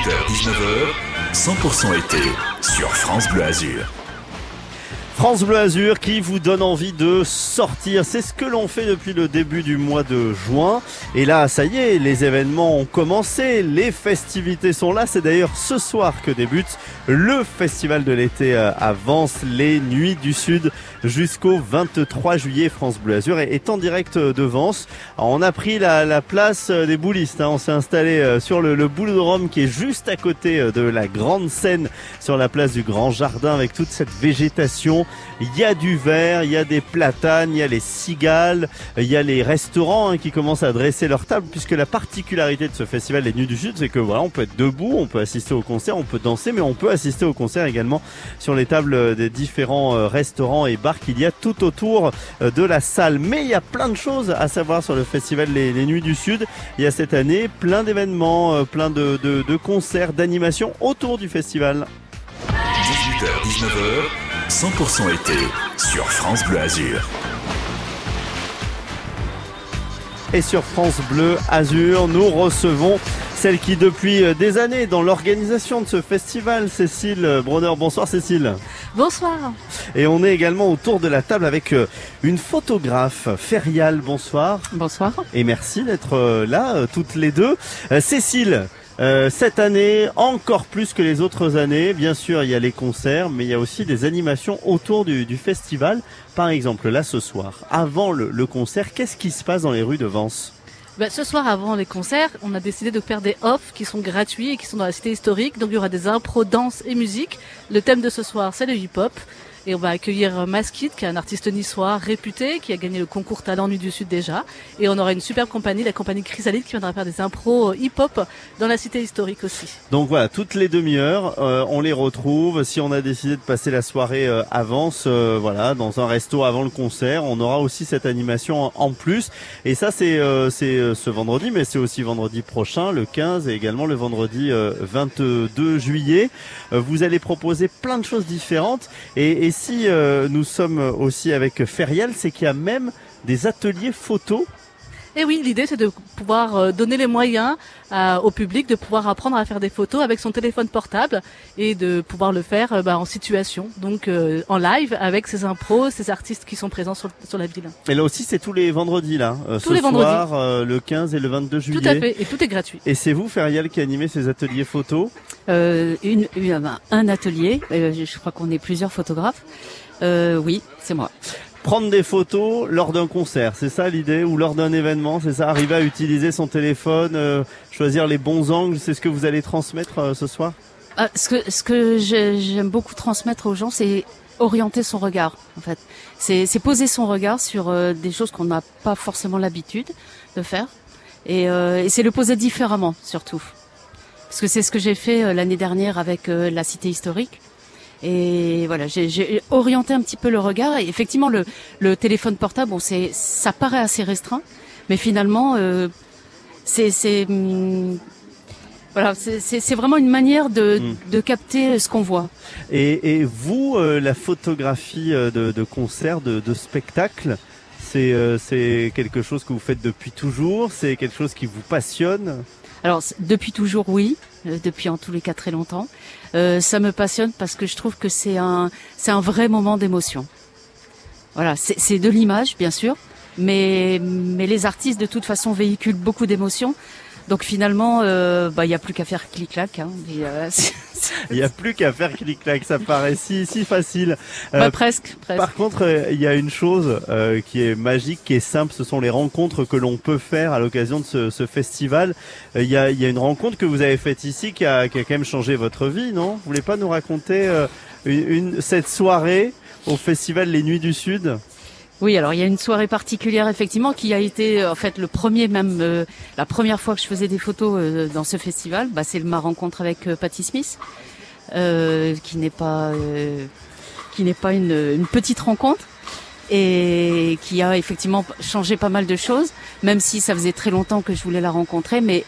18h-19h, 100% été sur France Bleu Azur. France Bleu Azur qui vous donne envie de sortir. C'est ce que l'on fait depuis le début du mois de juin. Et là, ça y est, les événements ont commencé. Les festivités sont là. C'est d'ailleurs ce soir que débute le festival de l'été avance les Nuits du Sud jusqu'au 23 juillet. France Bleu Azur est en direct de Vence. on a pris la, place des boulistes. Hein. On s'est installé euh, sur le, le Rome qui est juste à côté euh, de la grande scène sur la place du Grand Jardin avec toute cette végétation. Il y a du verre, il y a des platanes, il y a les cigales, il y a les restaurants hein, qui commencent à dresser leur table puisque la particularité de ce festival des Nuits du Sud, c'est que voilà, on peut être debout, on peut assister au concert, on peut danser, mais on peut assister au concert également sur les tables des différents euh, restaurants et bars qu'il y a tout autour euh, de la salle. Mais il y a plein de choses à savoir sur le festival Les, Nuits du Sud. Il y a cette année plein d'événements, euh, plein de, de concerts, d'animations autour du festival. 18h, 19h. 100% été sur France Bleu Azur. Et sur France Bleu Azur, nous recevons celle qui depuis euh, des années dans l'organisation de ce festival, Cécile Bronner. Bonsoir Cécile. Bonsoir. Et on est également autour de la table avec euh, une photographe, Ferial. Bonsoir. Bonsoir. Et merci d'être euh, là toutes les deux. Cécile, euh, cette année, encore plus que les autres années, bien sûr, il y a les concerts, mais il y a aussi des animations autour du, festival. Par exemple, là ce soir, avant le, concert, qu'est-ce qui se passe dans les rues de Vence? Bah, ce soir, avant les concerts, on a décidé de faire des offs qui sont gratuits et qui sont dans la cité historique. Donc il y aura des impros, danse et musique. Le thème de ce soir, c'est le hip-hop. Et on va accueillir Maskit, qui est un artiste niçois réputé, qui a gagné le concours Talent Nuit du Sud déjà. Et on aura une superbe compagnie, la compagnie Chrysalide, qui viendra faire des impros hip-hop dans la cité historique aussi. Donc voilà, toutes les demi-heures, euh, on les retrouve. Si on a décidé de passer la soirée euh, avance, euh, voilà, dans un resto avant le concert, on aura aussi cette animation en plus. Et ça, c'est c'est ce vendredi, mais c'est aussi vendredi prochain, le 15, et également le vendredi 22 juillet. vous allez proposer plein de choses différentes. Et et si euh, nous sommes aussi avec Ferial, c'est qu'il y a même des ateliers photos et oui, l'idée c'est de pouvoir euh, donner les moyens euh, au public de pouvoir apprendre à faire des photos avec son téléphone portable et de pouvoir le faire euh, bah, en situation, donc en live avec ces impros, ces artistes qui sont présents sur, la ville. Et là aussi c'est tous les vendredis là, tous les vendredis. soir, le 15 et le 22 juillet. Tout à fait, et tout est gratuit. Et c'est vous, Ferial, qui animez ces ateliers photos une, un atelier, je crois qu'on est plusieurs photographes. oui, c'est moi prendre des photos lors d'un concert, c'est ça l'idée ou lors d'un événement, c'est ça arriver à utiliser son téléphone, euh, choisir les bons angles, c'est ce que vous allez transmettre euh, ce soir? Ah, Ce que j'aime beaucoup transmettre aux gens, c'est orienter son regard en fait. C'est poser son regard sur euh, des choses qu'on n'a pas forcément l'habitude de faire et c'est le poser différemment surtout. Parce que c'est ce que j'ai fait l'année dernière avec la cité historique et voilà, j'ai orienté un petit peu le regard. Et effectivement, le, le téléphone portable, bon, c'est, ça paraît assez restreint, mais finalement, euh, c'est, hum, voilà, c'est vraiment une manière de, hmm. de capter ce qu'on voit. Et, et vous, euh, la photographie euh, de, de concert, de, de spectacle, c'est c'est quelque chose que vous faites depuis toujours? C'est quelque chose qui vous passionne? Alors, depuis toujours, oui. Depuis en tous les cas très longtemps. Euh, ça me passionne parce que je trouve que c'est un, c'est un vrai moment d'émotion. Voilà, c'est de l'image, bien sûr, mais, mais les artistes de toute façon véhiculent beaucoup d'émotions. Donc finalement, euh, bah, il n'y a plus qu'à faire clic-clac. Hein, euh, il n'y a plus qu'à faire clic-clac, ça paraît si, si facile. Bah, presque, presque, Par contre, il y a une chose qui est magique, qui est simple, ce sont les rencontres que l'on peut faire à l'occasion de ce, ce festival. Il y, a, y, a, une rencontre que vous avez faite ici qui a, qui a quand même changé votre vie, non? Vous voulez pas nous raconter une, une, cette soirée au festival Les Nuits du Sud? Oui, alors il y a une soirée particulière effectivement qui a été en fait le premier même euh, la première fois que je faisais des photos euh, dans ce festival, bah, c'est ma rencontre avec euh, Patty Smith, qui n'est pas qui n'est pas une, une, petite rencontre et qui a effectivement changé pas mal de choses, même si ça faisait très longtemps que je voulais la rencontrer, mais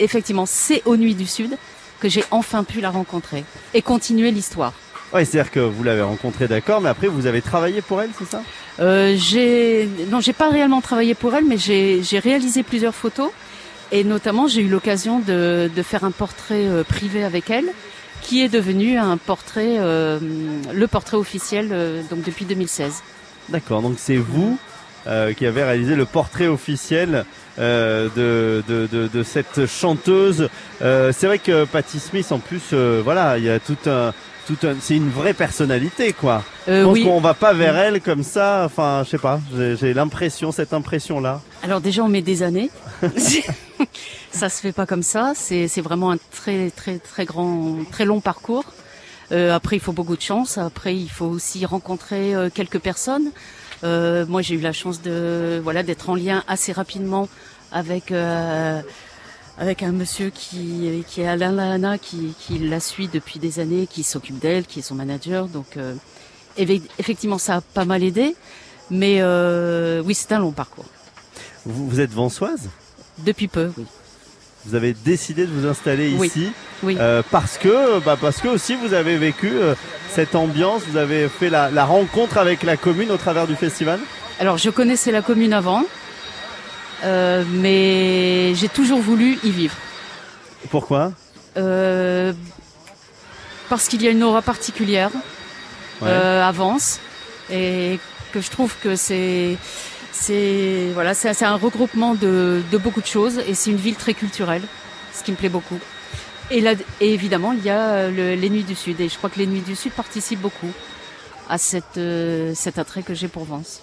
effectivement c'est aux Nuits du Sud que j'ai enfin pu la rencontrer et continuer l'histoire. Oui, c'est-à-dire que vous l'avez rencontrée, d'accord, mais après vous avez travaillé pour elle, c'est ça? Euh, J'ai non, j'ai pas réellement travaillé pour elle, mais j'ai réalisé plusieurs photos Et notamment, j'ai eu l'occasion de, faire un portrait euh, privé avec elle, qui est devenu un portrait, euh, le portrait officiel donc depuis 2016. D'accord, donc c'est vous qui avez réalisé le portrait officiel de, cette chanteuse. C'est vrai que Patti Smith, en plus, voilà, il y a tout un, c'est une vraie personnalité, quoi. Euh, Je pense oui. qu'on va pas vers elle comme ça. Enfin, je sais pas. J'ai j'ai l'impression, cette impression-là. Alors déjà, on met des années. ça se fait pas comme ça. C'est c'est vraiment un très très très grand, très long parcours. Euh, après, il faut beaucoup de chance. Après, il faut aussi rencontrer euh, quelques personnes. Euh, moi, j'ai eu la chance de voilà d'être en lien assez rapidement avec avec un monsieur qui qui est Alain Lahana, qui qui la suit depuis des années, qui s'occupe d'elle, qui est son manager. Donc euh, effectivement, ça a pas mal aidé. Mais euh, oui, c'est un long parcours. Vous, vous êtes vansoise Depuis peu, oui. Vous avez décidé de vous installer Oui. ici Oui. euh, parce que, bah parce que aussi vous avez vécu cette ambiance. Vous avez fait la, la rencontre avec la commune au travers du festival? Alors, je connaissais la commune avant, euh, mais j'ai toujours voulu y vivre. Pourquoi? Euh, parce qu'il y a une aura particulière Ouais. euh, à Vence et que je trouve que c'est c'est voilà c'est un regroupement de, de beaucoup de choses et c'est une ville très culturelle, ce qui me plaît beaucoup. Et là et évidemment il y a euh, le- les Nuits du Sud et je crois que les Nuits du Sud participent beaucoup à cette cet attrait que j'ai pour Vence.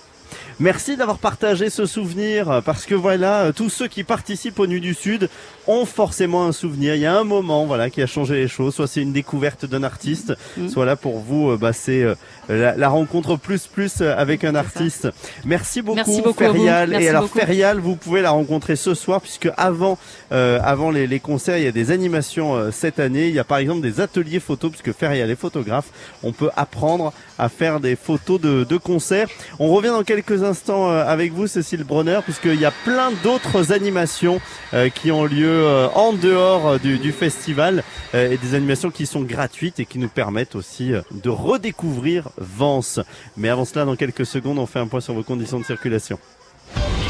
Merci d'avoir partagé ce souvenir parce que voilà, euh, tous ceux qui participent aux Nuits du Sud ont forcément un souvenir. Il y a un moment, voilà, qui a changé les choses. Soit c'est une découverte d'un artiste, Mm. soit là pour vous, euh, bah, c'est euh, la, la rencontre plus plus avec un artiste. Merci beaucoup, Merci beaucoup. Ferial. Merci Et alors beaucoup. Ferial, vous pouvez la rencontrer ce soir puisque avant, euh, avant les, les concerts, il y a des animations euh, cette année. Il y a par exemple des ateliers photos puisque Ferial est photographe. On peut apprendre à faire des photos de, de concerts. On revient dans quelques instants euh, avec vous, Cécile Bronner, puisqu'il y a plein d'autres animations euh, qui ont lieu euh, en dehors du, du festival et des animations qui sont gratuites et qui nous permettent aussi de redécouvrir Vence. Mais avant cela, dans quelques secondes, on fait un point sur vos conditions de circulation.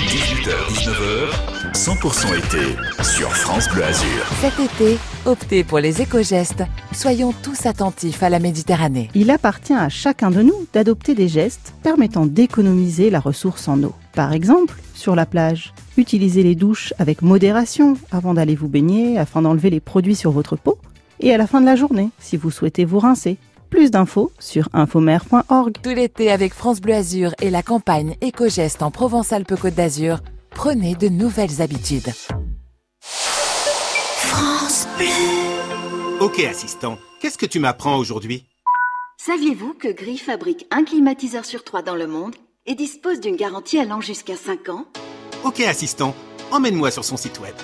18h, 19h, 100% été sur France Bleu Azur. Cet été, optez pour les éco-gestes. Soyons tous attentifs à la Méditerranée. Il appartient à chacun de nous d'adopter des gestes permettant d'économiser la ressource en eau. Par exemple, sur la plage, utilisez les douches avec modération avant d'aller vous baigner afin d'enlever les produits sur votre peau et à la fin de la journée si vous souhaitez vous rincer. Plus d'infos sur infomer.org. Tout l'été avec France Bleu Azur et la campagne éco-gestes en Provence-Alpes-Côte d'Azur, prenez de nouvelles habitudes. Ok assistant, qu'est-ce que tu m'apprends aujourd'hui? Saviez-vous que Gris fabrique un climatiseur sur trois dans le monde et dispose d'une garantie allant jusqu'à 5 ans? Ok assistant, emmène-moi sur son site web.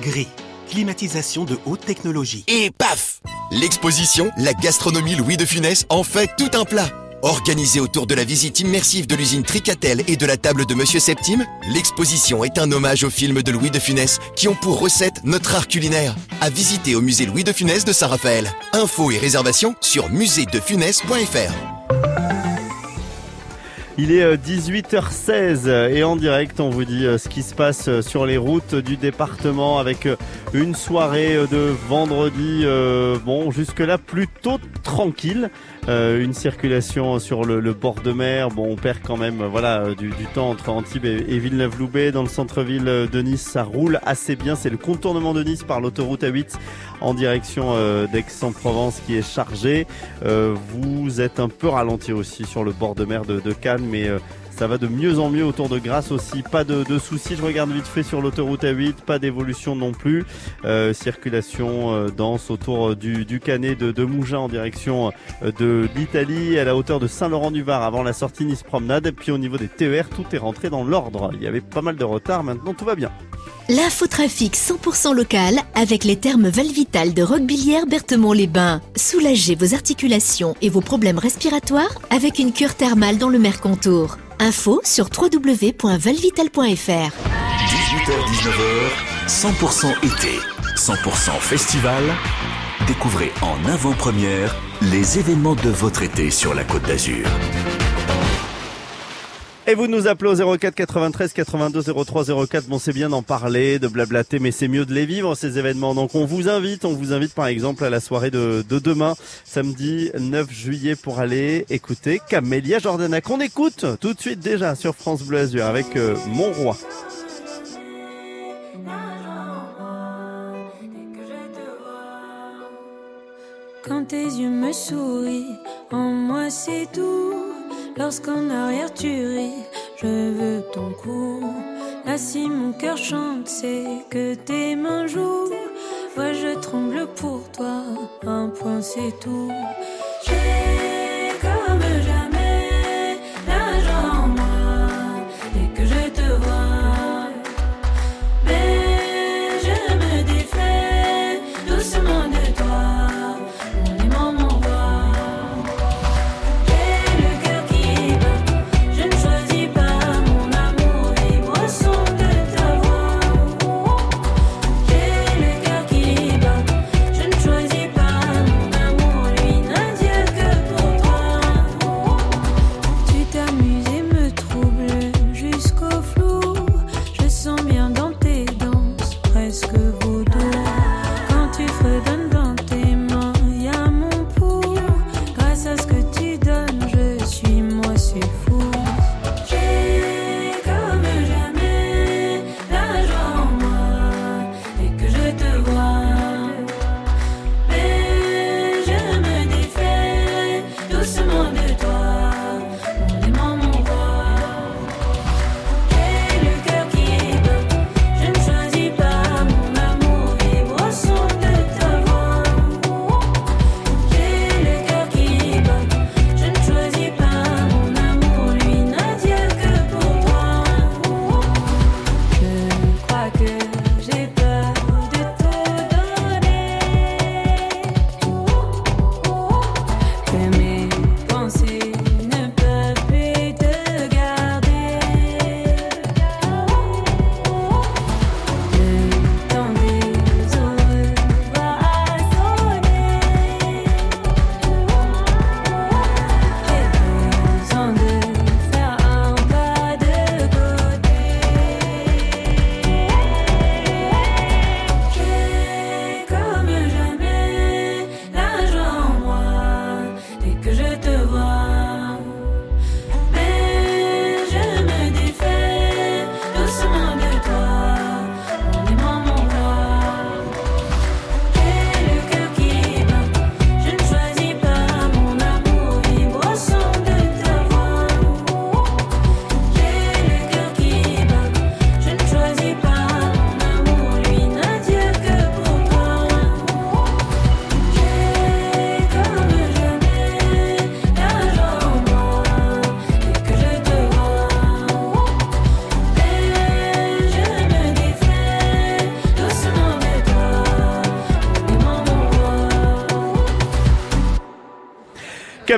Gris, climatisation de haute technologie. Et paf L'exposition La gastronomie Louis de Funès en fait tout un plat. Organisée autour de la visite immersive de l'usine Tricatel et de la table de Monsieur Septime, l'exposition est un hommage aux films de Louis de Funès qui ont pour recette notre art culinaire. À visiter au musée Louis de Funès de Saint-Raphaël. Infos et réservations sur muséedefunès.fr. Il est euh, 18h16 et en direct, on vous dit euh, ce qui se passe euh, sur les routes du département avec euh, une soirée euh, de vendredi, euh, bon, jusque-là plutôt tranquille. Euh, une circulation sur le, le bord de mer. Bon, on perd quand même, voilà, euh, du, du temps entre Antibes et, et Villeneuve-Loubet. Dans le centre-ville de Nice, ça roule assez bien. C'est le contournement de Nice par l'autoroute A8 en direction euh, d'Aix-en-Provence qui est chargé. Euh, vous êtes un peu ralenti aussi sur le bord de mer de, de Cannes, mais euh, ça va de mieux en mieux autour de Grasse aussi. Pas de, de soucis. Je regarde vite fait sur l'autoroute A8. Pas d'évolution non plus. Euh, circulation euh, dense autour euh, du, Canet de, de Mougins en direction de l'Italie à la hauteur de Saint-Laurent-du-Var avant la sortie Nice Promenade. Puis au niveau des TER, tout est rentré dans l'ordre. Il y avait pas mal de retard. Maintenant, tout va bien. L'infotrafic 100% local avec les thermes Valvital de Roquebillière Berthemont-les-Bains. Soulagez vos articulations et vos problèmes respiratoires avec une cure thermale dans le Mercontour. Info sur www.valvital.fr. 18h, 19h, 100% été, 100% festival. Découvrez en avant-première les événements de votre été sur la Côte d'Azur. Et vous nous appelez au 04 93 82 03 04. Bon, c'est bien d'en parler, de blablater, mais c'est mieux de les vivre, ces événements. Donc, on vous invite, on vous invite par exemple à la soirée de, de demain, samedi 9 juillet, pour aller écouter Camélia Jordana, qu'on écoute tout de suite déjà sur France Bleu avec euh, Mon Roi. Quand tes yeux me sourient, en moi c'est tout. Lorsqu'en arrière tu ris, je veux ton cou. Là si mon cœur chante, c'est que tes mains jouent. Moi je tremble pour toi, un point c'est tout.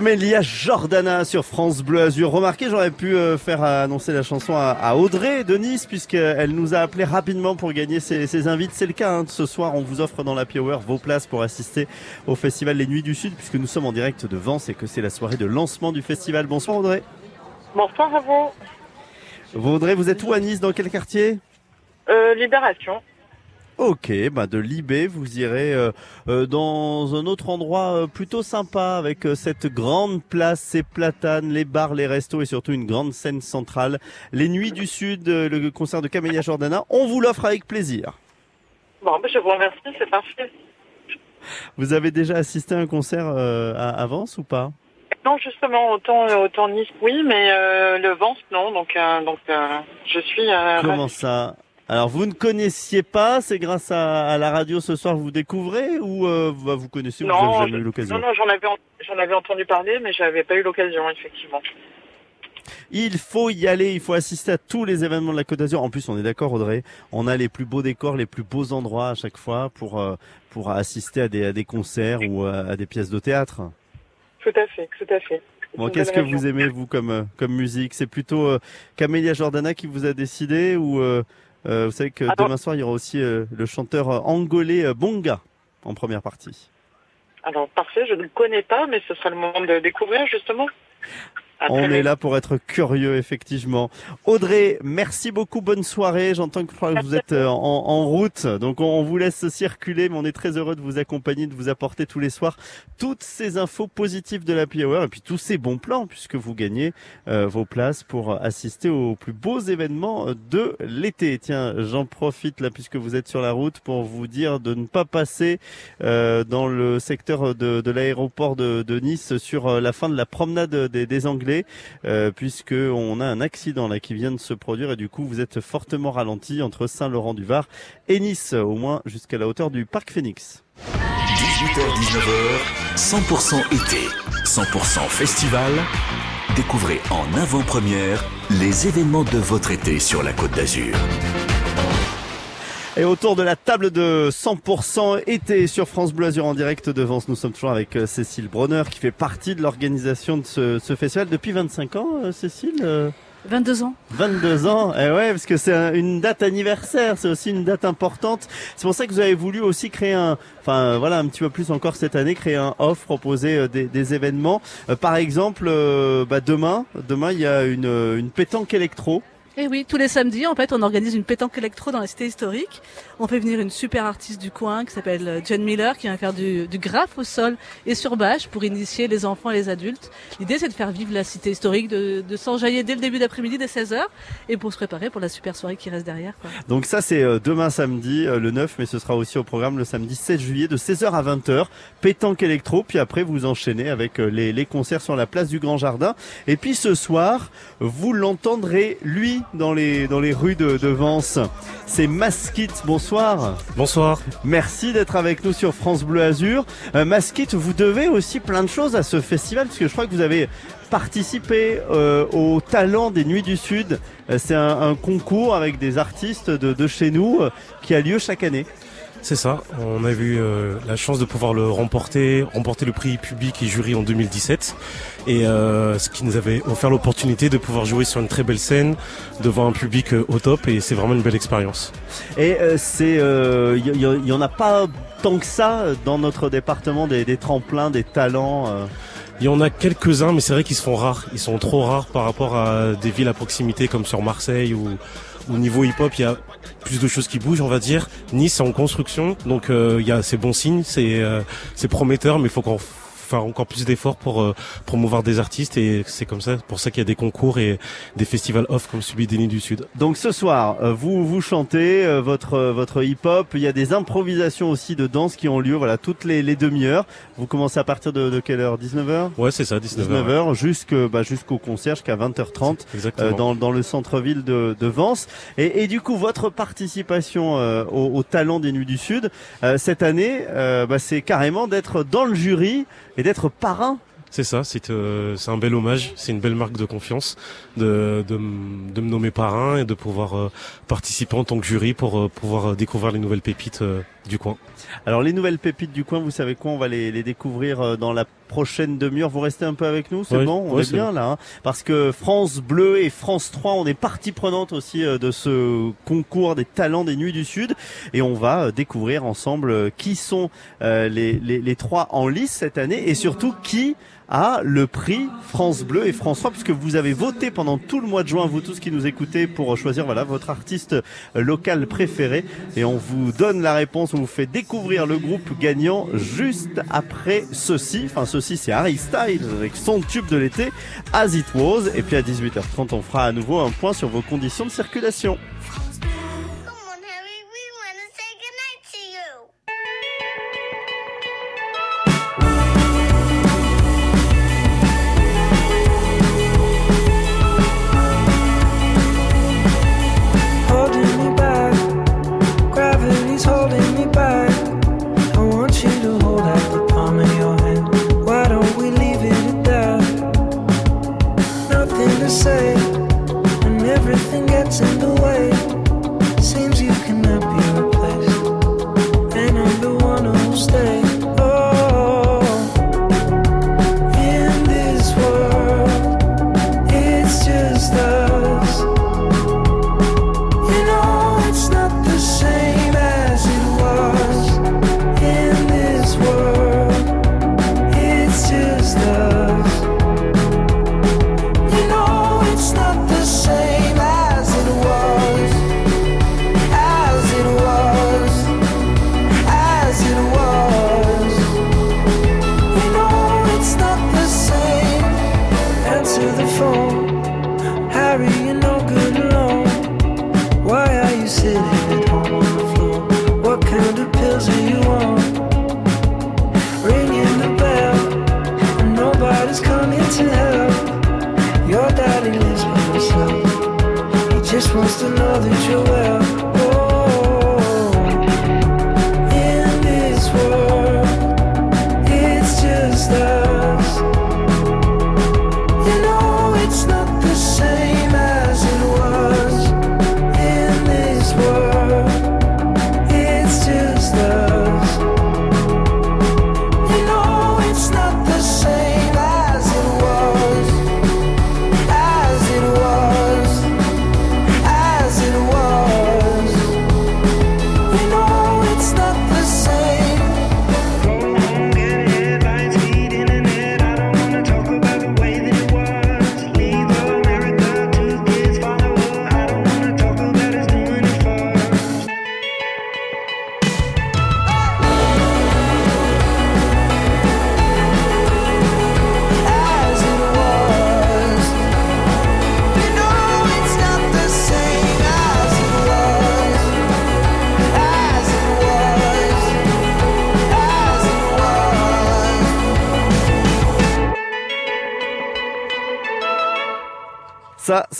Camélia Jordana sur France Bleu Azur. Remarquez, j'aurais pu euh, faire annoncer la chanson à, Audrey de Nice puisqu'elle nous a appelé rapidement pour gagner ses, ses invites. C'est le cas hein. ce soir. On vous offre dans la Hour vos places pour assister au festival Les Nuits du Sud puisque nous sommes en direct de Vence et que c'est la soirée de lancement du festival. Bonsoir Audrey. Bonsoir à vous. Vous, Audrey, vous êtes où à Nice Dans quel quartier? Euh, Libération. Ok, bah de Libé, vous irez euh, euh, dans un autre endroit euh, plutôt sympa avec cette grande place, ces platanes, les bars, les restos et surtout une grande scène centrale. Les Nuits du Sud, le concert de Camélia Jordana, on vous l'offre avec plaisir. Bon, ben, je vous remercie, c'est parfait. Vous avez déjà assisté à un concert euh, à, à Vence ou pas? Non, justement, autant, autant Nice, oui, mais euh, le Vence, non. Donc, euh, donc euh, je suis. euh, Comment ça? Alors vous ne connaissiez pas, c'est grâce à, à la radio ce soir vous découvrez ou euh, bah, vous connaissez, vous Non, n'avez jamais je- eu l'occasion non, non, j'en avais, en- j'en avais entendu parler, mais j'avais pas eu l'occasion, effectivement. Il faut y aller, il faut assister à tous les événements de la Côte d'Azur. En plus, on est d'accord, Audrey, on a les plus beaux décors, les plus beaux endroits à chaque fois pour euh, pour assister à des à des concerts ou à, à des pièces de théâtre. Tout à fait, tout à fait. Bon, qu'est-ce que vous aimez vous comme euh, comme musique? C'est plutôt euh, Camélia Jordana qui vous a décidé ou euh, euh, vous savez que Alors- demain soir il y aura aussi euh, le chanteur euh, angolais Bonga en première partie. Alors, parfait, je ne le connais pas, mais ce sera le moment de le découvrir, justement. On est là pour être curieux, effectivement. Audrey, merci beaucoup. Bonne soirée. J'entends que vous êtes euh, en, en route. Donc, on, on vous laisse circuler, mais on est très heureux de vous accompagner, de vous apporter tous les soirs toutes ces infos positives de l'Happy Hour et puis tous ces bons plans puisque vous gagnez euh, vos places pour assister aux plus beaux événements de l'été. Tiens, j'en profite là puisque vous êtes sur la route pour vous dire de ne pas passer euh, dans le secteur de, de l'aéroport de, de Nice sur la fin de la promenade des, des Anglais, euh, puisque on a un accident là qui vient de se produire et du coup vous êtes fortement ralenti entre Saint-Laurent-du-Var et Nice, au moins jusqu'à la hauteur du parc Phoenix. 18h-19h, 100% été, 100% festival. Découvrez en avant-première les événements de votre été sur la Côte d'Azur. Et autour de la table de 100% été sur France Bleu Azur en direct de Vence, nous sommes toujours avec euh, Cécile Bronner qui fait partie de l'organisation de ce, ce festival depuis 25 ans, euh, Cécile euh 22 ans. 22 ans, et ouais, parce que c'est un- une date anniversaire, c'est aussi une date importante. C'est pour ça que vous avez voulu aussi créer un, enfin euh, voilà, un petit peu plus encore cette année, créer un off, proposer euh, des, des événements. Euh, par exemple, euh, bah, demain, demain il y a une, euh, une pétanque électro. Et oui, tous les samedis, en fait, on organise une pétanque électro dans la cité historique. On fait venir une super artiste du coin qui s'appelle euh, Jen Miller, qui va faire du, du graphe au sol et sur bâche pour initier les enfants et les adultes. L'idée, c'est de faire vivre la cité historique, de, de s'enjailler dès le début d'après-midi, dès 16h, et pour se préparer pour la super soirée qui reste derrière. Quoi. Donc ça c'est euh, demain samedi, euh, le 9, mais ce sera aussi au programme le samedi 16 juillet de 16h à 20h. Pétanque électro, puis après vous enchaînez avec les, les concerts sur la place du Grand Jardin. Et puis ce soir, vous l'entendrez lui dans les dans les rues de, de Vence. C'est Maskit. Bonsoir. Bonsoir. Merci d'être avec nous sur France Bleu Azur. Euh, Maskit, vous devez aussi plein de choses à ce festival parce que je crois que vous avez participé euh, au Talent des Nuits du Sud. Euh, c'est un, un concours avec des artistes de, de chez nous euh, qui a lieu chaque année. C'est ça. On a eu euh, la chance de pouvoir le remporter, remporter le prix public et jury en 2017, et euh, ce qui nous avait offert l'opportunité de pouvoir jouer sur une très belle scène devant un public euh, au top, et c'est vraiment une belle expérience. Et euh, c'est, il y, en a pas tant que ça dans notre département des, des tremplins, des talents. euh? Il y en a quelques-uns, mais c'est vrai qu'ils se font rares. Ils sont trop rares par rapport à des villes à proximité comme sur Marseille ou au niveau hip-hop, il y a plus de choses qui bougent, on va dire. Nice, c'est en construction, donc euh, il y a c'est bon signe, c'est euh, c'est prometteur, mais faut qu'on faire encore plus d'efforts pour euh, promouvoir des artistes et c'est comme ça, pour ça qu'il y a des concours et des festivals off comme celui des Nids du Sud. Donc ce soir, euh, vous vous chantez euh, votre votre hip-hop. Il y a des improvisations aussi de danse qui ont lieu, voilà, toutes les, les demi-heures. Vous commencez à partir de, de quelle heure? 19h Ouais, c'est ça, 19h. 19h jusque bah, jusqu'au concert jusqu'à 20h30 Exactement. euh, dans dans le centre-ville de, de Vence. Et, et du coup, votre participation euh, au, au Talent des Nuits du Sud euh, cette année, euh, bah, c'est carrément d'être dans le jury et d'être parrain. C'est ça, c'est euh, c'est un bel hommage, c'est une belle marque de confiance de, me nommer parrain et de pouvoir euh, participer en tant que jury pour euh, pouvoir découvrir les nouvelles pépites du coin. Alors les nouvelles pépites du coin, vous savez quoi On va les, les découvrir euh, dans la prochaine demi-heure. Vous restez un peu avec nous, c'est bon? On ouais, est bien bon. là, hein parce que France Bleu et France 3, on est partie prenante aussi euh, de ce concours des talents des Nuits du Sud, et on va euh, découvrir ensemble qui sont les, les, les trois en lice cette année, et surtout qui a le prix France Bleu et France 3 puisque vous avez voté pendant tout le mois de juin vous tous qui nous écoutez pour choisir voilà votre artiste local préféré et on vous donne la réponse on vous fait découvrir le groupe gagnant juste après ceci. Enfin ceci c'est Harry Styles avec son tube de l'été As It Was. Et puis à 18h30 on fera à nouveau un point sur vos conditions de circulation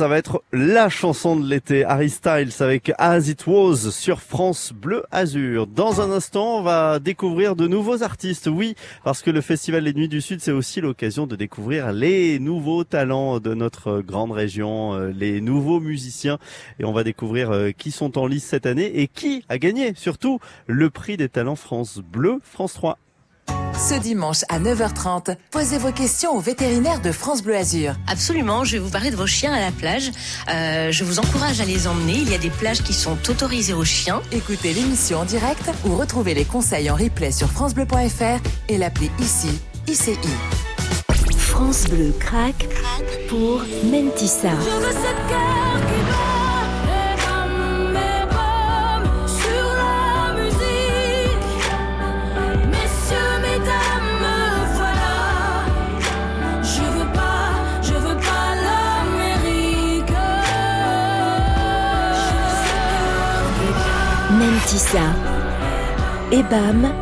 Ça, va être la chanson de l'été. Harry Styles avec As It Was sur France Bleu Azur. Dans un instant, on va découvrir de nouveaux artistes. Oui, parce que le Festival Les Nuits du Sud, c'est aussi l'occasion de découvrir les nouveaux talents de notre grande région, euh, les nouveaux musiciens. Et on va découvrir euh, qui sont en lice cette année et qui a gagné surtout le prix des talents France Bleu, France 3. Ce dimanche à 9h30, posez vos questions au vétérinaire de France Bleu Azur. Absolument, je vais vous parler de vos chiens à la plage. Euh, je vous encourage à les emmener. Il y a des plages qui sont autorisées aux chiens. Écoutez l'émission en direct ou retrouvez les conseils en replay sur francebleu.fr et l'appli ici, ICI. France Bleu craque pour Mentissa. Je veux cette guerre Et bam,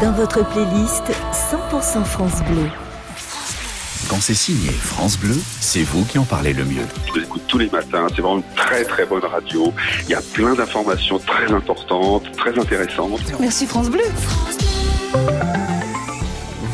dans votre playlist 100% France Bleu. Quand c'est signé France Bleu, c'est vous qui en parlez le mieux. Je l'écoute tous les matins. C'est vraiment une très très bonne radio. Il y a plein d'informations très importantes, très intéressantes. Merci France Bleu.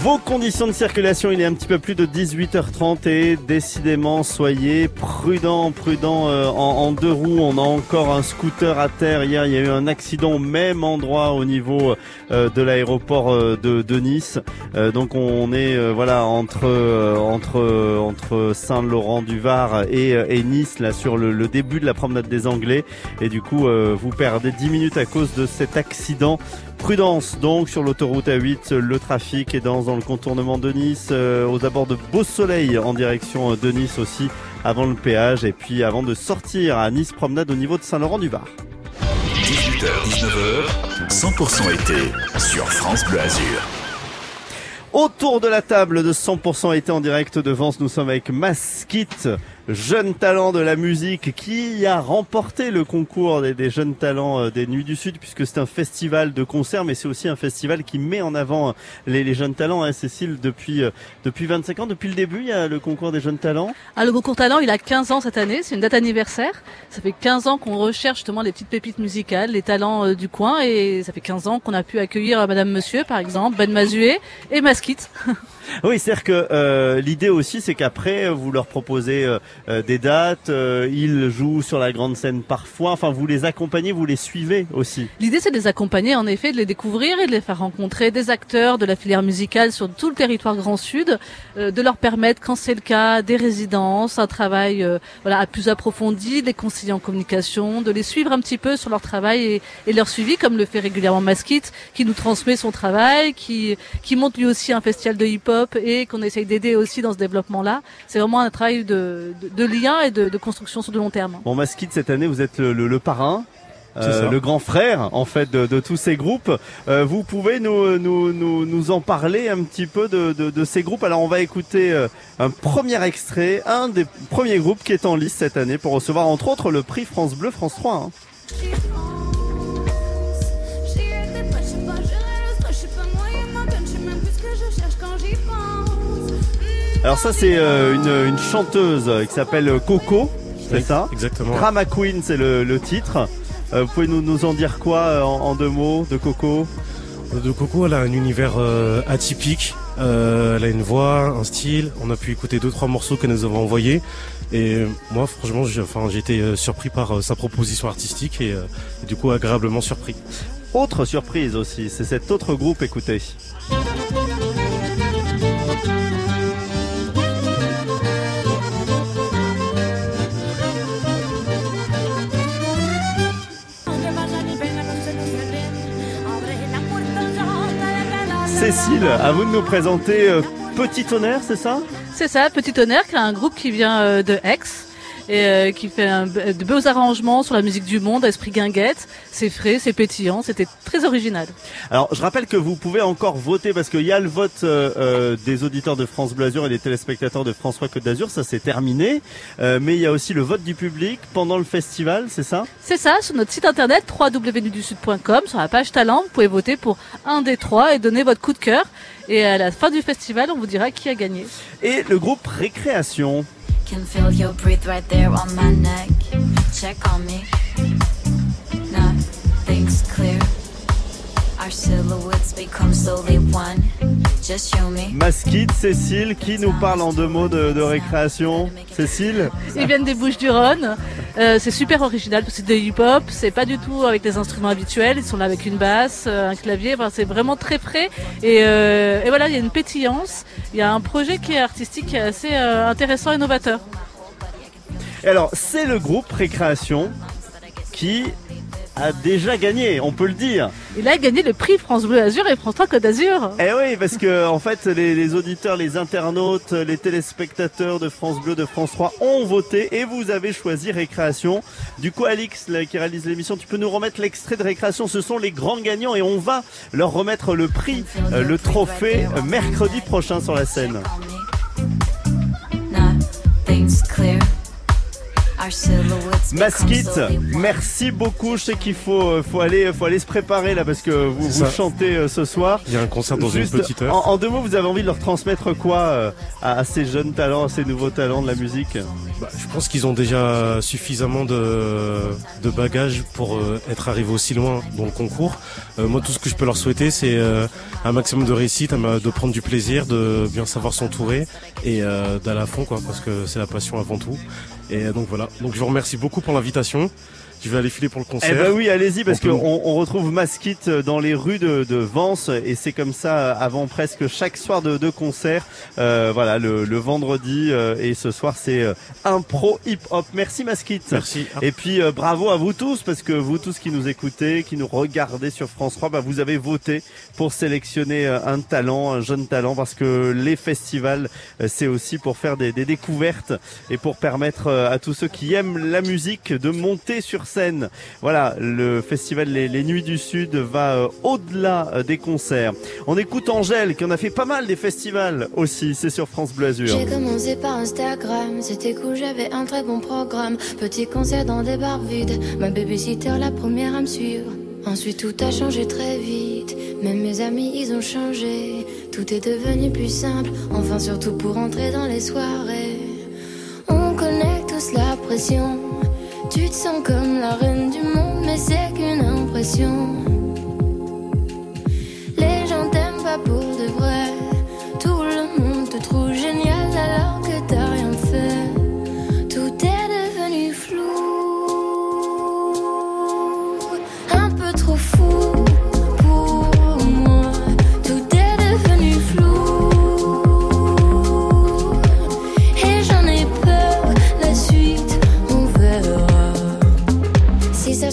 Vos conditions de circulation, il est un petit peu plus de 18h30 et décidément, soyez prudents, prudents euh, en, en deux roues. On a encore un scooter à terre. Hier, il y a eu un accident au même endroit au niveau euh, de l'aéroport euh, de, de Nice. Euh, donc on est euh, voilà entre euh, entre entre Saint-Laurent-du-Var et, et Nice là sur le, le début de la promenade des Anglais et du coup vous perdez 10 minutes à cause de cet accident. Prudence donc sur l'autoroute A8, le trafic est dans, dans le contournement de Nice, euh, aux abords de Beau Soleil en direction euh, de Nice aussi, avant le péage et puis avant de sortir à Nice promenade au niveau de Saint-Laurent-du-Var. 18h, 19h, 100% été sur France Bleu Azur. Autour de la table de 100% été en direct de Vence, nous sommes avec Maskit, jeune talent de la musique qui a remporté le concours des, jeunes talents euh, des Nuits du Sud puisque c'est un festival de concerts mais c'est aussi un festival qui met en avant euh, les, jeunes talents. Hein, Cécile, depuis, euh, depuis 25 ans, depuis le début, il y a le concours des jeunes talents? Ah, le concours talent, il a 15 ans cette année, c'est une date anniversaire. Ça fait 15 ans qu'on recherche justement les petites pépites musicales, les talents du coin, et ça fait 15 ans qu'on a pu accueillir Madame Monsieur, par exemple, Ben Mazué et Maskit. Oui, c'est-à-dire que euh, l'idée aussi, c'est qu'après, vous leur proposez euh, euh, des dates, ils jouent sur la grande scène parfois, enfin, vous les accompagnez, vous les suivez aussi. L'idée, c'est de les accompagner, en effet, de les découvrir et de les faire rencontrer des acteurs de la filière musicale sur tout le territoire Grand Sud, de leur permettre, quand c'est le cas, des résidences, un travail voilà plus approfondi, de les conseiller en communication, de les suivre un petit peu sur leur travail et, et leur suivi, comme le fait régulièrement Maskit, qui nous transmet son travail, qui qui monte lui aussi un festival de hip-hop et qu'on essaye d'aider aussi dans ce développement-là. C'est vraiment un travail de, de, de lien et de, de construction sur de long terme. Bon, Maskit, cette année, vous êtes le, le- le parrain. Euh, le grand frère en fait de, de tous ces groupes. Euh, vous pouvez nous, nous, nous, nous en parler un petit peu de, de, de ces groupes. Alors on va écouter euh, un premier extrait, un des premiers groupes qui est en liste cette année pour recevoir entre autres le prix France Bleu France 3. hein. Alors ça c'est euh, une, une chanteuse euh, qui s'appelle Coco, c'est Oui, ça exactement. Drama Queen c'est le, le titre. Euh, vous pouvez nous, nous en dire quoi euh, en, en deux mots de Coco? De Coco, elle a un univers euh, atypique. Euh, elle a une voix, un style. On a pu écouter deux trois morceaux qu'elle nous avait envoyés. Et euh, moi, franchement, j'ai enfin, été euh, surpris par euh, sa proposition artistique et, euh, et du coup agréablement surpris. Autre surprise aussi, c'est cet autre groupe, écoutez. Cécile, à vous de nous présenter euh, Petit Tonnerre, c'est ça? C'est ça, Petit Honneur, qui est un groupe qui vient euh, de Aix et euh, qui fait un, de beaux arrangements sur la musique du monde, esprit guinguette. C'est frais, c'est pétillant, c'était très original. Alors, je rappelle que vous pouvez encore voter parce qu'il y a le vote euh, euh, des auditeurs de France Bleu Azur et des téléspectateurs de François Côte d'Azur, ça c'est terminé. Euh, mais il y a aussi le vote du public pendant le festival, c'est ça? C'est ça, sur notre site internet www.nudusud.com, sur la page talent, vous pouvez voter pour un des trois et donner votre coup de cœur. Et à la fin du festival, on vous dira qui a gagné. Et le groupe Récréation. Can feel your breath right there on my neck. Check on me. Nothing's clear. Masquite, Cécile, qui nous parle en deux mots de, de récréation? Cécile? Ils viennent des Bouches du Rhône. Euh, c'est super original parce que c'est de hip-hop. C'est pas du tout avec des instruments habituels. Ils sont là avec une basse, euh, un clavier. Enfin, c'est vraiment très frais. Et, euh, et voilà, il y a une pétillance. Il y a un projet qui est artistique, qui est assez euh, intéressant et novateur. Et alors, c'est le groupe Récréation qui a déjà gagné, on peut le dire. Il a gagné le prix France Bleu Azur et France 3 Côte d'Azur. Eh oui, parce que en fait, les, les auditeurs, les internautes, les téléspectateurs de France Bleu, de France 3 ont voté et vous avez choisi Récréation. Du coup, Alix, là, qui réalise l'émission, tu peux nous remettre l'extrait de Récréation. Ce sont les grands gagnants et on va leur remettre le prix, euh, le trophée, euh, mercredi prochain sur la scène. Masquite, merci beaucoup. Je sais qu'il faut, euh, faut aller, faut aller se préparer là parce que vous, chantez euh, ce soir. Il y a un concert dans Juste, une petite heure. En, en deux mots, vous avez envie de leur transmettre quoi euh, à, à ces jeunes talents, à ces nouveaux talents de la musique? Bah, je pense qu'ils ont déjà suffisamment de, de bagages pour euh, être arrivés aussi loin dans le concours. Euh, moi, tout ce que je peux leur souhaiter, c'est euh, un maximum de réussite, de prendre du plaisir, de bien savoir s'entourer et euh, d'aller à fond, quoi, parce que c'est la passion avant tout. Et donc voilà. Donc je vous remercie beaucoup pour l'invitation. Je vais aller filer pour le concert. Eh ben oui, allez-y parce qu'on on retrouve Masquite dans les rues de, de Vence et c'est comme ça avant presque chaque soir de, de concert. Euh, voilà, le, le vendredi euh, et ce soir c'est euh, impro hip hop. Merci Masquite. Merci. Et puis euh, bravo à vous tous parce que vous tous qui nous écoutez, qui nous regardez sur France 3, bah, vous avez voté pour sélectionner euh, un talent, un jeune talent parce que les festivals euh, c'est aussi pour faire des, des découvertes et pour permettre euh, à tous ceux qui aiment la musique de monter sur scène. Voilà, le festival Les, Nuits du Sud va euh, au-delà euh, des concerts. On écoute Angèle qui en a fait pas mal des festivals aussi, c'est sur France Bleu Azur. J'ai commencé par Instagram, c'était cool, j'avais un très bon programme. Petit concert dans des bars vides, ma babysitter la première à me suivre. Ensuite tout a changé très vite, même mes amis ils ont changé. Tout est devenu plus simple, enfin surtout pour entrer dans les soirées. On connaît tous la pression, tu te sens comme la reine du monde, mais c'est qu'une impression.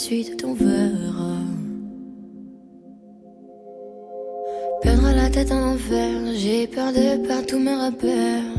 Enfer, la suite on verra. Perdre la tête en enfer, j'ai peur de perdre tous mes repères.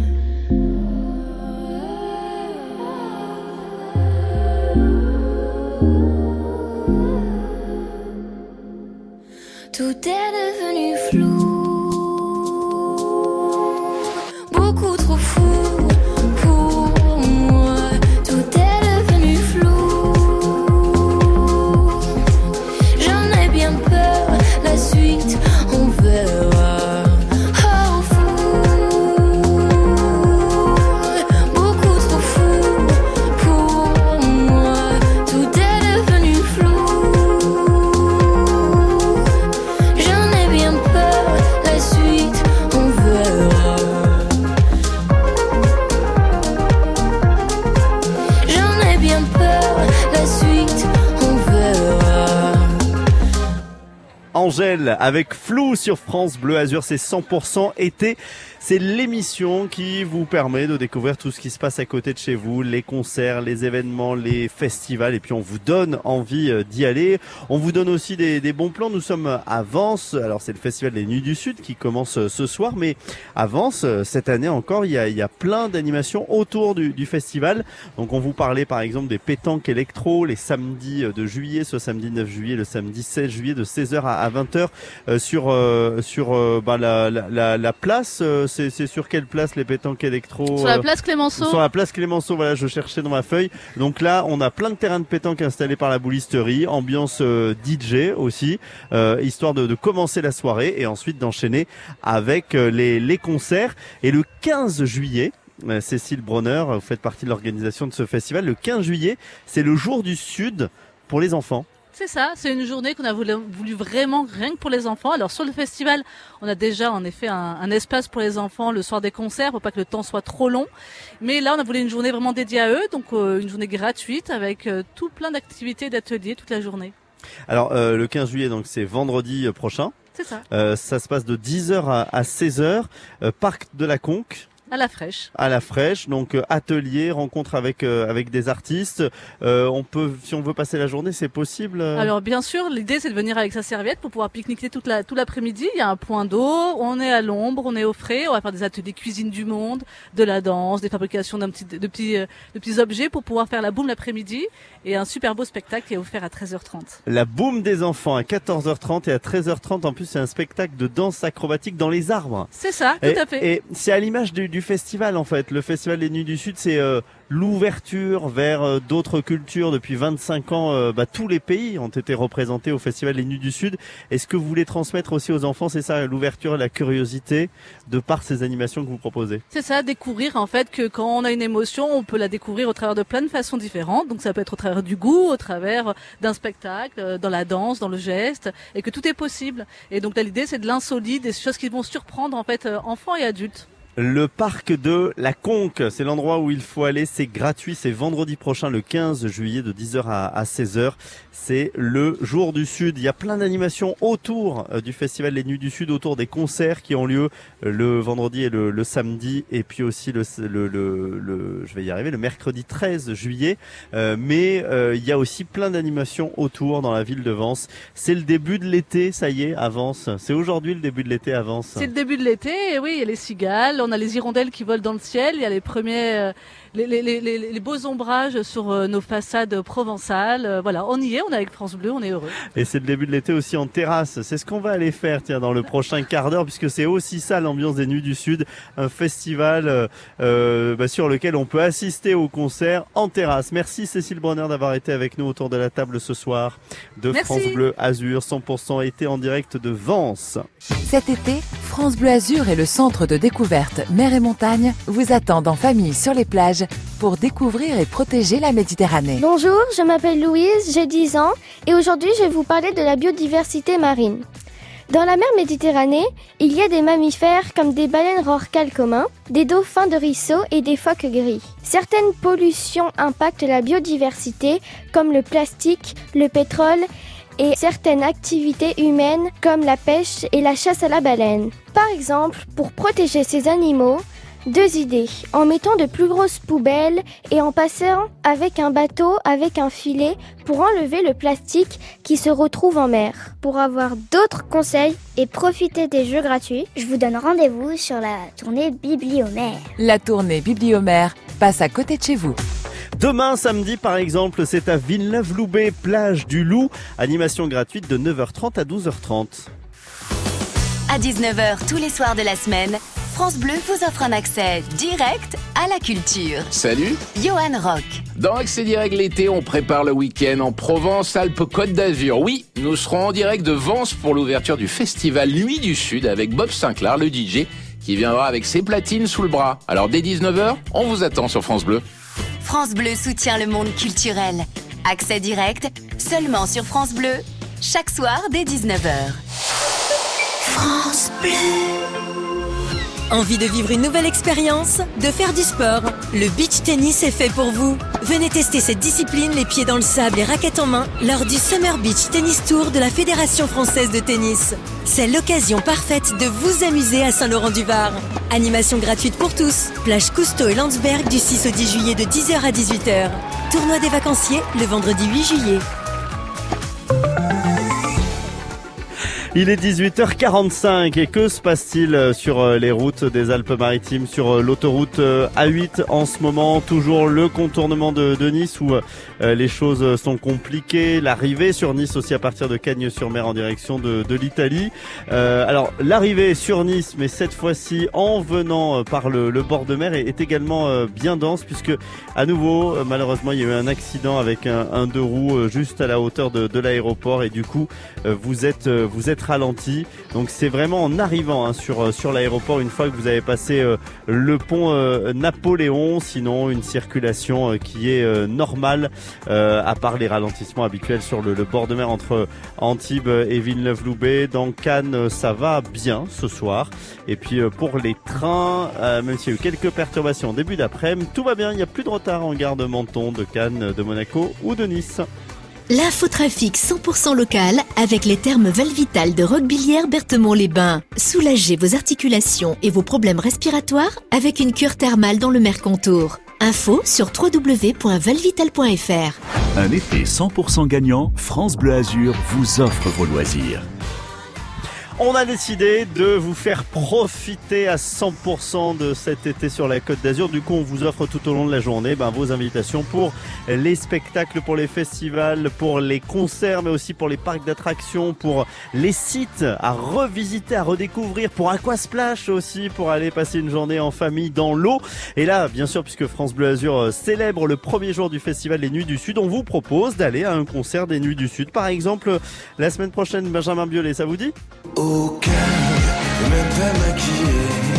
Angèle avec Flou sur France Bleu Azur, c'est 100% été. C'est l'émission qui vous permet de découvrir tout ce qui se passe à côté de chez vous, les concerts, les événements, les festivals, et puis on vous donne envie euh, d'y aller. On vous donne aussi des, bons plans. Nous sommes à Vence. Alors c'est le festival des Nuits du Sud qui commence euh, ce soir, mais à Vence, euh, cette année encore, il y a, plein d'animations autour du, festival. Donc on vous parlait par exemple des pétanques électro les samedis de juillet, ce samedi 9 juillet, le samedi 16 juillet de 16h à, à 20h euh, sur sur bah, la place. C'est sur quelle place les pétanques électro Sur la euh, place Clémenceau. Sur la place Clémenceau, voilà, je cherchais dans ma feuille. Donc là, on a plein de terrains de pétanque installés par la boulisterie, ambiance euh, DJ aussi, euh, histoire de, de commencer la soirée et ensuite d'enchaîner avec les, les concerts. Et le 15 juillet, Cécile Bronner, vous faites partie de l'organisation de ce festival. Le 15 juillet, c'est le jour du Sud pour les enfants. C'est ça, c'est une journée qu'on a voulu, voulu vraiment rien que pour les enfants. Alors sur le festival, on a déjà en effet un, un espace pour les enfants le soir des concerts pour pas que le temps soit trop long. Mais là, on a voulu une journée vraiment dédiée à eux, donc euh, une journée gratuite avec euh, tout plein d'activités, d'ateliers toute la journée. Alors euh, le 15 juillet, donc c'est vendredi prochain. C'est ça, ça se passe de 10h à, à 16h, euh, parc de la Conque. À la fraîche. à la fraîche, donc euh, atelier, rencontre avec euh, avec des artistes. Euh, on peut, si on veut passer la journée, c'est possible. euh Alors bien sûr, l'idée c'est de venir avec sa serviette pour pouvoir pique-niquer toute la, tout l'après-midi. Il y a un point d'eau, on est à l'ombre, on est au frais, on va faire des ateliers cuisine du monde, de la danse, des fabrications d'un petit, de, petits, euh, de petits objets pour pouvoir faire la boum l'après-midi et un super beau spectacle qui est offert à 13h30. La boum des enfants à 14h30 et à 13h30. En plus, c'est un spectacle de danse acrobatique dans les arbres. C'est ça, tout Et, à fait. et c'est à l'image du, du festival en fait. Le festival des Nuits du Sud, c'est euh, l'ouverture vers euh, d'autres cultures. Depuis 25 ans, euh, bah, tous les pays ont été représentés au festival des Nuits du Sud. Est-ce que vous voulez transmettre aussi aux enfants, c'est ça, l'ouverture, et la curiosité de par ces animations que vous proposez? C'est ça, découvrir en fait que quand on a une émotion, on peut la découvrir au travers de plein de façons différentes. Donc ça peut être au travers du goût, au travers d'un spectacle, dans la danse, dans le geste, et que tout est possible. Et donc là, l'idée, c'est de l'insolite, des choses qui vont surprendre en fait enfants et adultes. Le parc de la Conque, c'est l'endroit où il faut aller, c'est gratuit, c'est vendredi prochain le 15 juillet de 10h à, à 16h. C'est le jour du Sud. Il y a plein d'animations autour euh, du festival Les Nuits du Sud, autour des concerts qui ont lieu euh, le vendredi et le, samedi, et puis aussi le, je vais y arriver, le mercredi 13 juillet. Euh, mais il y a aussi plein d'animations autour dans la ville de Vence. C'est le début de l'été, ça y est, à Vence. C'est aujourd'hui le début de l'été à Vence. C'est le début de l'été, et oui, il y a les cigales, on a les hirondelles qui volent dans le ciel, il y a les premiers, euh, les, les, les, les, les beaux ombrages sur euh, nos façades provençales. Euh, voilà, on y est, on est avec France Bleu, on est heureux. Et c'est le début de l'été aussi en terrasse. C'est ce qu'on va aller faire, tiens, dans le prochain quart d'heure, puisque c'est aussi ça l'ambiance des Nuits du Sud, un festival euh, euh, bah, sur lequel on peut assister au concert en terrasse. Merci Cécile Bronner d'avoir été avec nous autour de la table ce soir de Merci. France Bleu Azur, 100% été en direct de Vence. Cet été, France Bleu Azur et le centre de découverte Mer et Montagne vous attendent en famille sur les plages pour découvrir et protéger la Méditerranée. Bonjour, je m'appelle Louise, j'ai 10 ans et aujourd'hui je vais vous parler de la biodiversité marine. Dans la mer Méditerranée, il y a des mammifères comme des baleines rorquales communs, des dauphins de ruisseau et des phoques gris. Certaines pollutions impactent la biodiversité comme le plastique, le pétrole et certaines activités humaines comme la pêche et la chasse à la baleine. Par exemple, pour protéger ces animaux, deux idées. En mettant de plus grosses poubelles et en passant avec un bateau avec un filet pour enlever le plastique qui se retrouve en mer. Pour avoir d'autres conseils et profiter des jeux gratuits, je vous donne rendez-vous sur la tournée Bibliomère. La tournée Bibliomère passe à côté de chez vous. Demain, samedi, par exemple, c'est à Villeneuve-Loubet, plage du Loup. Animation gratuite de 9h30 à 12h30. À 19h tous les soirs de la semaine, France Bleu vous offre un accès direct à la culture. Salut Johan Rock. Dans Accès Direct l'été, on prépare le week-end en Provence-Alpes-Côte d'Azur. Oui, nous serons en direct de Vence pour l'ouverture du festival Nuit du Sud avec Bob Sinclair, le DJ, qui viendra avec ses platines sous le bras. Alors dès 19h, on vous attend sur France Bleu. France Bleu soutient le monde culturel. Accès direct seulement sur France Bleu, chaque soir dès 19h. France Bleu. Envie de vivre une nouvelle expérience De faire du sport Le beach tennis est fait pour vous. Venez tester cette discipline les pieds dans le sable et raquettes en main lors du Summer Beach Tennis Tour de la Fédération française de tennis. C'est l'occasion parfaite de vous amuser à Saint-Laurent-du-Var. Animation gratuite pour tous. Plage Cousteau et Landsberg du 6 au 10 juillet de 10h à 18h. Tournoi des vacanciers le vendredi 8 juillet. Il est 18h45 et que se passe-t-il euh, sur euh, les routes des Alpes-Maritimes, sur euh, l'autoroute euh, A8 en ce moment? Toujours le contournement de, Nice où les choses sont compliquées, l'arrivée sur Nice aussi à partir de Cagnes-sur-Mer en direction de, l'Italie. Alors l'arrivée sur Nice, mais cette fois-ci en venant par le, bord de mer est, également bien dense puisque à nouveau malheureusement il y a eu un accident avec un, deux roues juste à la hauteur de, de l'aéroport. Et du coup vous êtes vous êtes ralenti. Donc c'est vraiment en arrivant hein, sur euh, sur l'aéroport une fois que vous avez passé euh, le pont euh, Napoléon, sinon une circulation qui est normale à part les ralentissements habituels sur le, bord de mer entre Antibes et Villeneuve-Loubet. Dans Cannes, ça va bien ce soir. Et puis pour les trains, même s'il y a eu quelques perturbations en début d'après-midi, tout va bien. Il n'y a plus de retard en gare de Menton, de Cannes, de Monaco ou de Nice. L'infotrafic 100% local avec les thermes Valvital de Roquebillière Berthemont-les-Bains. Soulagez vos articulations et vos problèmes respiratoires avec une cure thermale dans le Mercantour. Info sur www.valvital.fr. Un été 100% gagnant, France Bleu Azur vous offre vos loisirs. On a décidé de vous faire profiter à 100% de cet été sur la Côte d'Azur. Du coup, on vous offre tout au long de la journée ben, vos invitations pour les spectacles, pour les festivals, pour les concerts, mais aussi pour les parcs d'attractions, pour les sites à revisiter, à redécouvrir, pour Aquasplash aussi, pour aller passer une journée en famille dans l'eau. Et là, bien sûr, puisque France Bleu Azur euh, célèbre le premier jour du festival Les Nuits du Sud, on vous propose d'aller à un concert des Nuits du Sud. Par exemple, la semaine prochaine, Benjamin Biolay, ça vous dit? Au et même pas maquillée.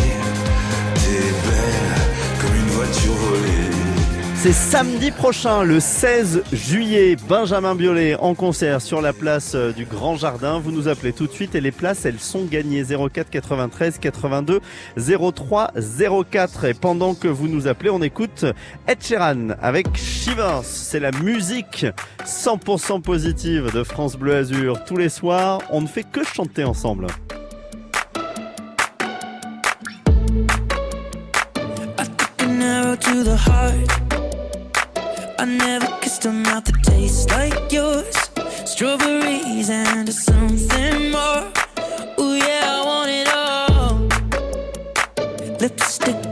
C'est samedi prochain, le 16 juillet, Benjamin Biolay en concert sur la place euh, du Grand Jardin. Vous nous appelez tout de suite et les places, elles sont gagnées 04 93 82 03 04. Et pendant que vous nous appelez, on écoute Ed Sheeran avec Shivers. C'est la musique 100% positive de France Bleu Azur. Tous les soirs, on ne fait que chanter ensemble. I never kissed a mouth that tastes like yours. Strawberries and something more. Ooh, yeah, I want it all. Lipstick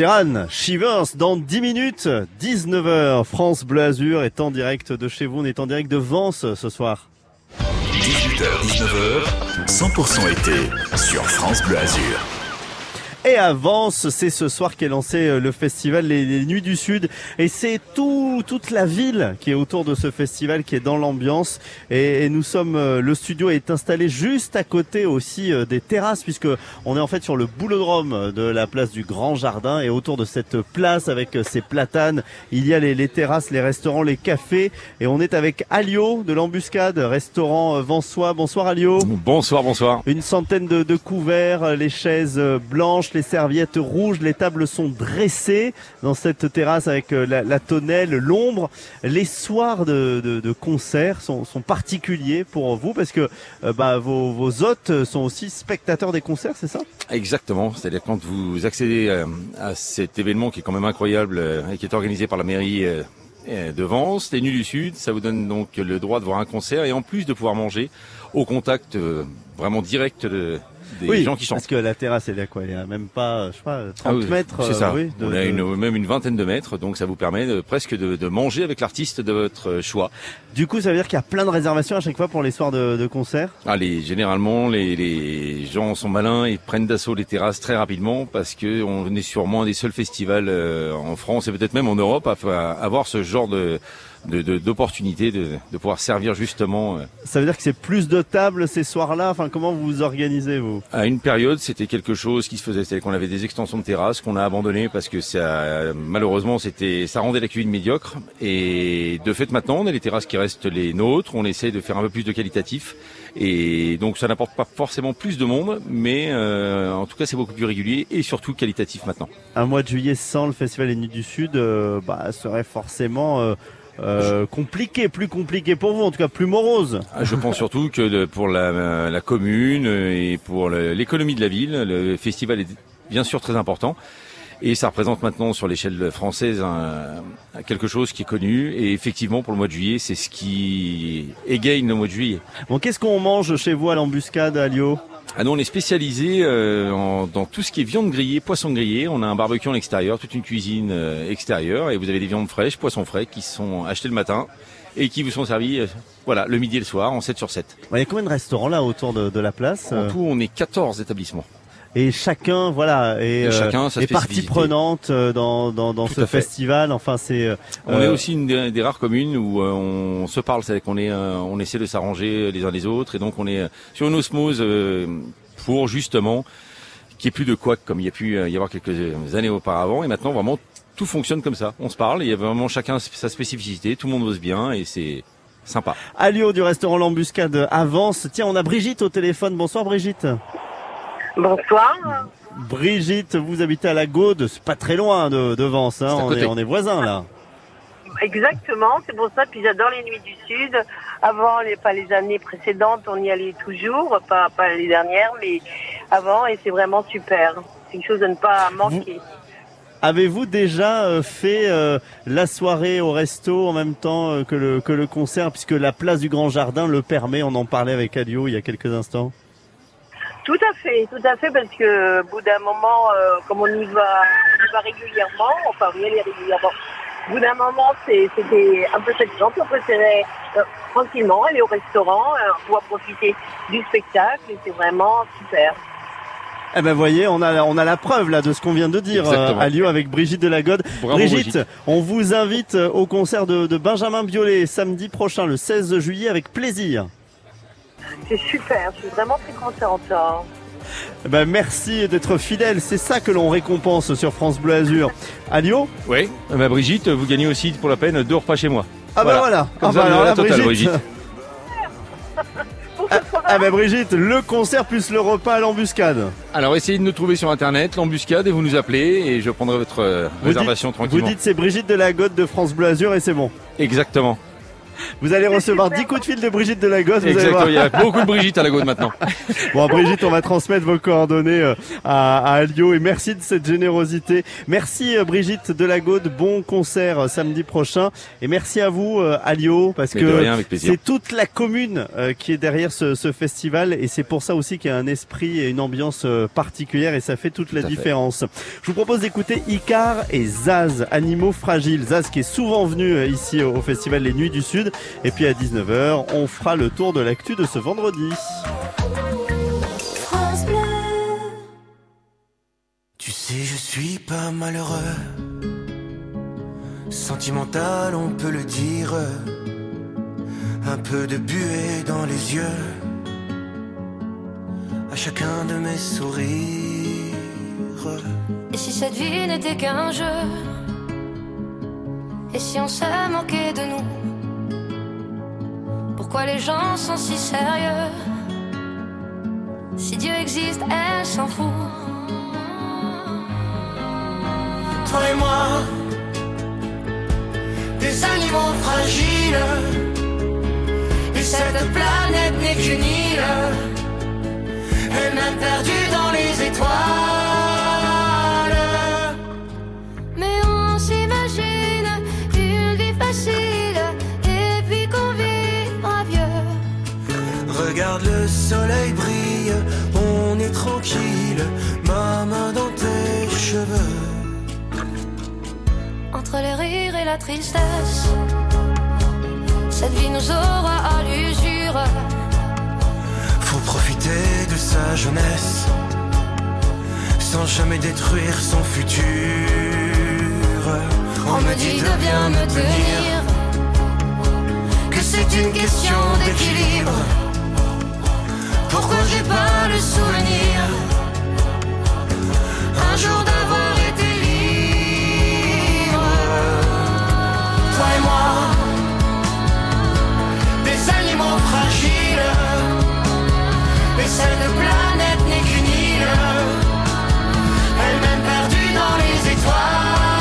Ed Shivers, dans 10 minutes, 19h, France Bleu Azur est en direct de chez vous, on est en direct de Vence ce soir. 18h, 19h, 100% été sur France Bleu Azur. Et à Vence, c'est ce soir qu'est lancé euh, le festival Les, les Nuits du Sud. Et c'est tout, toute la ville qui est autour de ce festival, qui est dans l'ambiance. Et, et nous sommes, euh, le studio est installé juste à côté aussi euh, des terrasses, puisque on est en fait sur le boulodrome de la place du Grand Jardin. Et autour de cette place, avec ces platanes, il y a les, les terrasses, les restaurants, les cafés. Et on est avec Alio de l'Embuscade, restaurant Vensois. Bonsoir Alio. Bonsoir, bonsoir. Une centaine de, de couverts, les chaises euh, les serviettes rouges, les tables sont dressées dans cette terrasse avec euh, la, tonnelle, l'ombre. Les soirs de, concerts sont, particuliers pour vous parce que euh, bah, vos, hôtes sont aussi spectateurs des concerts, c'est ça? Exactement. C'est-à-dire quand vous accédez euh, à cet événement qui est quand même incroyable et qui est organisé par la mairie de Vence, les Nuits du Sud, ça vous donne donc le droit de voir un concert et en plus de pouvoir manger au contact vraiment direct de, des oui, gens qui chantent. Parce que la terrasse, elle est à quoi? Elle est à même pas, je sais pas, 30 Ah oui, mètres. C'est euh, ça. oui, de- On a une, même une vingtaine de mètres, donc ça vous permet de- presque de, de manger avec l'artiste de votre choix. Du coup, ça veut dire qu'il y a plein de réservations à chaque fois pour les soirs de, de concerts Allez, généralement, les, les gens sont malins et prennent d'assaut les terrasses très rapidement parce que on est sûrement un des seuls festivals euh, en France et peut-être même en Europe à, à avoir ce genre de de- de- de, de pouvoir servir justement. euh, Ça veut dire que c'est plus de tables ces soirs-là Enfin, comment vous vous organisez, vous? À une période, c'était quelque chose qui se faisait, c'est-à-dire qu'on avait des extensions de terrasses qu'on a abandonnées parce que ça, malheureusement, c'était, ça rendait la cuisine médiocre. Et de fait, maintenant, on a les terrasses qui restent les nôtres. On essaie de faire un peu plus de qualitatif. Et donc, ça n'apporte pas forcément plus de monde, mais euh, en tout cas, c'est beaucoup plus régulier et surtout qualitatif maintenant. un mois de juillet sans le festival des Nuits du Sud euh, bah, serait forcément euh, euh, compliqué, plus compliqué pour vous, en tout cas plus morose. Ah, Je pense surtout que pour la, la commune et pour l'économie de la ville, le festival est bien sûr très important. Et ça représente maintenant sur l'échelle française un- quelque chose qui est connu. Et effectivement, pour le mois de juillet, c'est ce qui égaye le mois de juillet. Bon, qu'est-ce qu'on mange chez vous à l'embuscade à Lyon Ah non, on est spécialisé euh, en- dans tout ce qui est viande grillée, poisson grillé. On a un barbecue en extérieur, toute une cuisine euh, extérieure, et vous avez des viandes fraîches, poissons frais, qui sont achetés le matin et qui vous sont servis, euh, voilà, le midi et le soir, en 7 sur 7. Il y a combien de restaurants là autour de, de la place En tout, on est 14 établissements. Et chacun, voilà, est, Et euh, chacun est partie prenante euh, dans, dans, dans ce festival. Enfin, c'est. euh, On est aussi une des, des rares communes où euh, on se parle, c'est-à-dire qu'on est, euh, on essaie de s'arranger les uns les autres, et donc on est sur une osmose euh, pour justement qu'il n'y ait plus de couac comme il y a pu y avoir quelques années auparavant, et maintenant vraiment tout fonctionne comme ça. On se parle, il y a vraiment chacun sa spécificité, tout le monde bosse bien, et c'est sympa. Lyon du restaurant l'embuscade avance. Tiens, on a Brigitte au téléphone. Bonsoir Brigitte. Bonsoir. Brigitte, vous habitez à la Gaude, c'est pas très loin de, de Vence, hein. On, est, on est voisins là. Exactement, c'est pour ça. Puis j'adore les nuits du Sud. Avant, les, pas les années précédentes, on y allait toujours, pas, pas les dernières, mais avant, et c'est vraiment super. C'est quelque chose à ne pas manquer. Avez-vous déjà euh, fait euh, la soirée au resto en même temps euh, que, le, que le concert, puisque la place du Grand Jardin le permet On en parlait avec Alio il y a quelques instants? Tout à fait, tout à fait, parce que au bout d'un moment, euh, comme on y va, on y va régulièrement, enfin on y allait régulièrement, au bout d'un moment, c'est- c'était un peu fatigant, on préférait euh, tranquillement aller au restaurant, euh, pouvoir profiter du spectacle, et c'est vraiment super. Eh ben voyez, on a on a la preuve là de ce qu'on vient de dire euh, à Lyon avec Brigitte Delagode. Bravo, Brigitte, Brigitte. on vous invite euh, au concert de, de Benjamin Biolay samedi prochain, le 16 juillet, avec plaisir. C'est super, je suis vraiment très contente. hein. Eh Ben, merci d'être fidèle, c'est ça que l'on récompense sur France Bleu Azur. Alio Oui, bah Brigitte, vous gagnez aussi pour la peine deux repas chez moi. Ah bah voilà. Comme Ah ça, bah alors là, la totale, Brigitte. Brigitte. Ah ben Brigitte, le concert plus le repas à l'embuscade. Alors essayez de nous trouver sur internet, l'embuscade, et vous nous appelez et je prendrai votre euh, Vous réservation dites- tranquillement. Vous dites c'est Brigitte de la Gotte de France Bleu Azur et c'est bon. Exactement. Vous allez recevoir 10 coups de fil de Brigitte de la Gotte. vous allez Exactement. voir. Il y a beaucoup de Brigitte à la Gaude maintenant. Bon Brigitte, on va transmettre vos coordonnées euh, à, à Alio et merci de cette générosité. Merci euh, Brigitte de la Gaude, bon concert euh, samedi prochain et merci à vous Alio parce Mais que c'est toute la commune qui est derrière ce, ce festival et c'est pour ça aussi qu'il y a un esprit et une ambiance particulière et ça fait toute la fait. différence. Je vous propose d'écouter Icar et Zaz, animaux fragiles. Zaz qui est souvent venu ici au au festival Les Nuits du Sud et puis à 19h, on fera le tour de l'actu de ce vendredi. France Bleu. Tu sais, je suis pas malheureux. Sentimental, on peut le dire. Un peu de buée dans les yeux. À chacun de mes sourires. Et si cette vie n'était qu'un jeu? Et si on se moquait de nous? Pourquoi les gens sont si sérieux Si Dieu existe, elle s'en fout. Toi et moi, des animaux fragiles. Et cette planète n'est qu'une île. Elle-même perdue dans les étoiles. Entre les rires et la tristesse Cette vie nous aura à l'usure Faut profiter de sa jeunesse sans jamais détruire son futur. On me dit de bien me tenir, que c'est une question d'équilibre. Pourquoi j'ai pas le souvenir et moi, des animaux fragiles. Et cette planète n'est qu'une île, elle-même perdue dans les étoiles.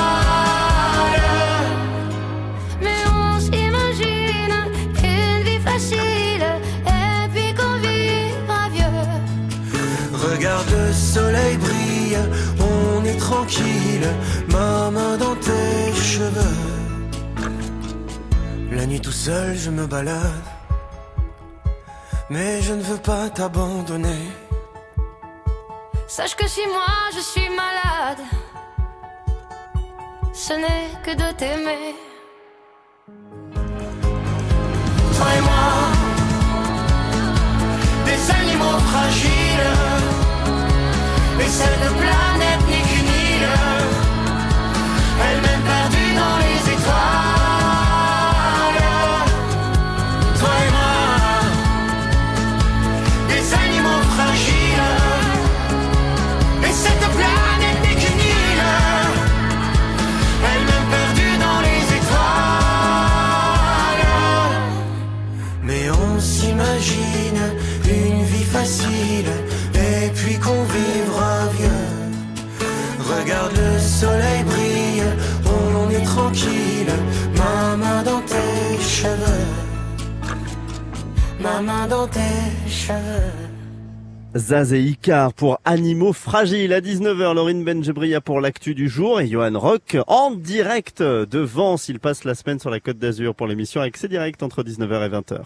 Mais on s'imagine une vie facile Et puis qu'on vivra vieux Regarde le soleil brille, on est tranquille, seul, je me balade, mais je ne veux pas t'abandonner. Sache que si moi je suis malade Ce n'est que de t'aimer. Toi et moi, des animaux fragiles, et cette planète Ma. Zaz et Icar pour Animaux Fragiles à 19h. Laurine Benjebria pour l'actu du jour et Johan Rock en direct de Vence. Il passe la semaine sur la Côte d'Azur pour l'émission Accès Direct entre 19h et 20h.